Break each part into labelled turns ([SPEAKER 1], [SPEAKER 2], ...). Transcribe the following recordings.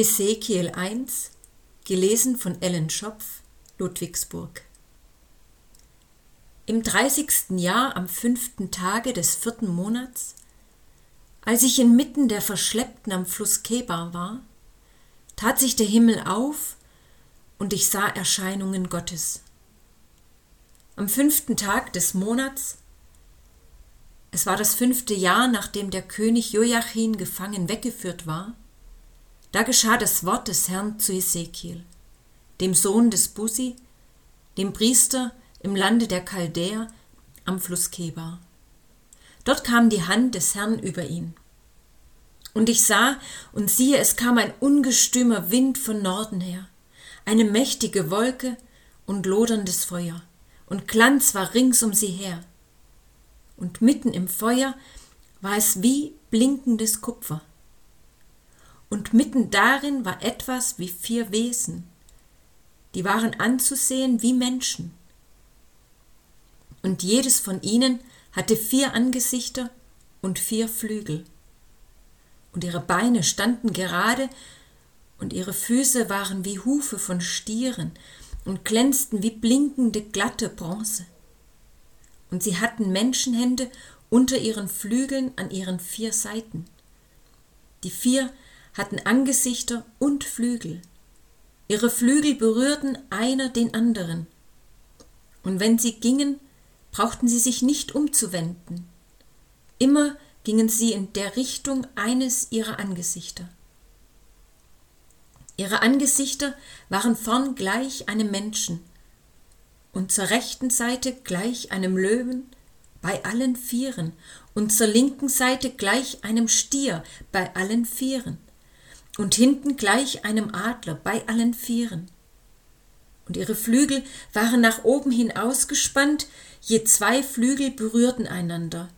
[SPEAKER 1] Hesekiel 1, gelesen von Ellen Schopf, Ludwigsburg. Im dreißigsten Jahr am fünften Tage des vierten Monats, als ich inmitten der Verschleppten am Fluss Kebar war, tat sich der Himmel auf und ich sah Erscheinungen Gottes. Am fünften Tag des Monats, es war das fünfte Jahr, nachdem der König Joachim gefangen weggeführt war, da geschah das Wort des Herrn zu Ezekiel, dem Sohn des Busi, dem Priester im Lande der Chaldäer am Fluss Kebar. Dort kam die Hand des Herrn über ihn. Und ich sah, und siehe, es kam ein ungestümer Wind von Norden her, eine mächtige Wolke und loderndes Feuer, und Glanz war rings um sie her. Und mitten im Feuer war es wie blinkendes Kupfer und mitten darin war etwas wie vier Wesen, die waren anzusehen wie Menschen. Und jedes von ihnen hatte vier Angesichter und vier Flügel. Und ihre Beine standen gerade, und ihre Füße waren wie Hufe von Stieren und glänzten wie blinkende glatte Bronze. Und sie hatten Menschenhände unter ihren Flügeln an ihren vier Seiten. Die vier hatten Angesichter und Flügel. Ihre Flügel berührten einer den anderen. Und wenn sie gingen, brauchten sie sich nicht umzuwenden. Immer gingen sie in der Richtung eines ihrer Angesichter. Ihre Angesichter waren vorn gleich einem Menschen und zur rechten Seite gleich einem Löwen bei allen Vieren und zur linken Seite gleich einem Stier bei allen Vieren und hinten gleich einem Adler bei allen Vieren. Und ihre Flügel waren nach oben hin ausgespannt, je zwei Flügel berührten einander,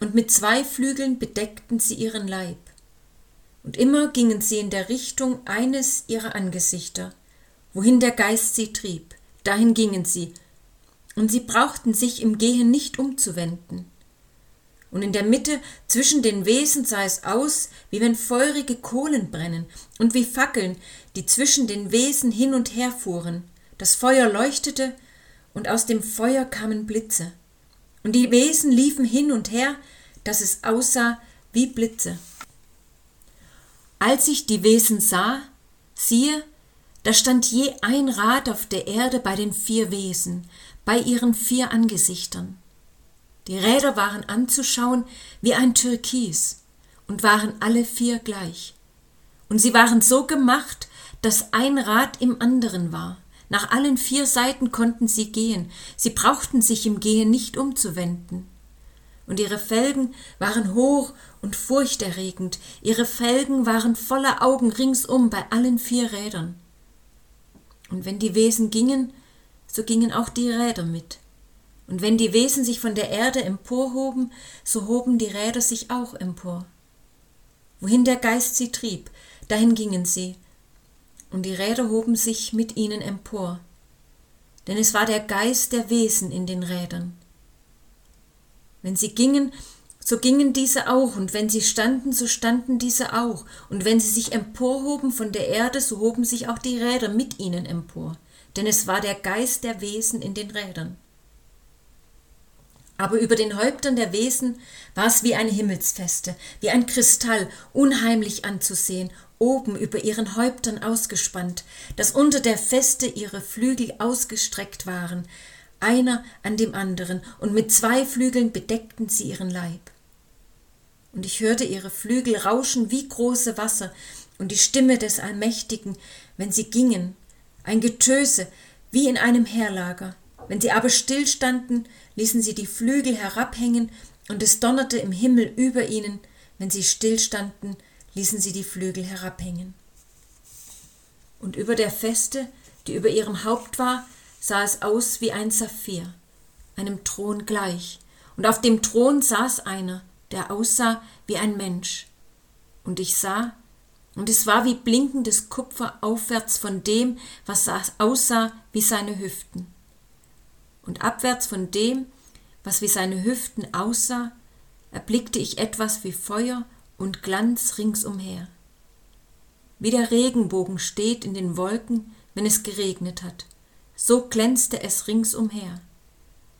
[SPEAKER 1] und mit zwei Flügeln bedeckten sie ihren Leib. Und immer gingen sie in der Richtung eines ihrer Angesichter, wohin der Geist sie trieb, dahin gingen sie, und sie brauchten sich im Gehen nicht umzuwenden und in der Mitte zwischen den Wesen sah es aus, wie wenn feurige Kohlen brennen und wie Fackeln, die zwischen den Wesen hin und her fuhren. Das Feuer leuchtete, und aus dem Feuer kamen Blitze. Und die Wesen liefen hin und her, dass es aussah wie Blitze. Als ich die Wesen sah, siehe, da stand je ein Rad auf der Erde bei den vier Wesen, bei ihren vier Angesichtern. Die Räder waren anzuschauen wie ein Türkis und waren alle vier gleich. Und sie waren so gemacht, dass ein Rad im anderen war. Nach allen vier Seiten konnten sie gehen, sie brauchten sich im Gehen nicht umzuwenden. Und ihre Felgen waren hoch und furchterregend, ihre Felgen waren voller Augen ringsum bei allen vier Rädern. Und wenn die Wesen gingen, so gingen auch die Räder mit. Und wenn die Wesen sich von der Erde emporhoben, so hoben die Räder sich auch empor. Wohin der Geist sie trieb, dahin gingen sie, und die Räder hoben sich mit ihnen empor. Denn es war der Geist der Wesen in den Rädern. Wenn sie gingen, so gingen diese auch, und wenn sie standen, so standen diese auch, und wenn sie sich emporhoben von der Erde, so hoben sich auch die Räder mit ihnen empor, denn es war der Geist der Wesen in den Rädern. Aber über den Häuptern der Wesen war es wie eine Himmelsfeste, wie ein Kristall, unheimlich anzusehen, oben über ihren Häuptern ausgespannt, dass unter der Feste ihre Flügel ausgestreckt waren, einer an dem anderen, und mit zwei Flügeln bedeckten sie ihren Leib. Und ich hörte ihre Flügel rauschen wie große Wasser, und die Stimme des Allmächtigen, wenn sie gingen, ein Getöse wie in einem Heerlager. Wenn sie aber stillstanden, ließen sie die Flügel herabhängen, und es donnerte im Himmel über ihnen, wenn sie stillstanden, ließen sie die Flügel herabhängen. Und über der Feste, die über ihrem Haupt war, sah es aus wie ein Saphir, einem Thron gleich, und auf dem Thron saß einer, der aussah wie ein Mensch. Und ich sah, und es war wie blinkendes Kupfer aufwärts von dem, was aussah wie seine Hüften und abwärts von dem, was wie seine Hüften aussah, erblickte ich etwas wie Feuer und Glanz ringsumher. wie der Regenbogen steht in den Wolken, wenn es geregnet hat, so glänzte es ringsumher.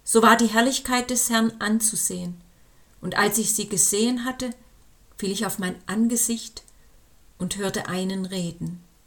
[SPEAKER 1] So war die Herrlichkeit des Herrn anzusehen, und als ich sie gesehen hatte, fiel ich auf mein Angesicht und hörte einen reden.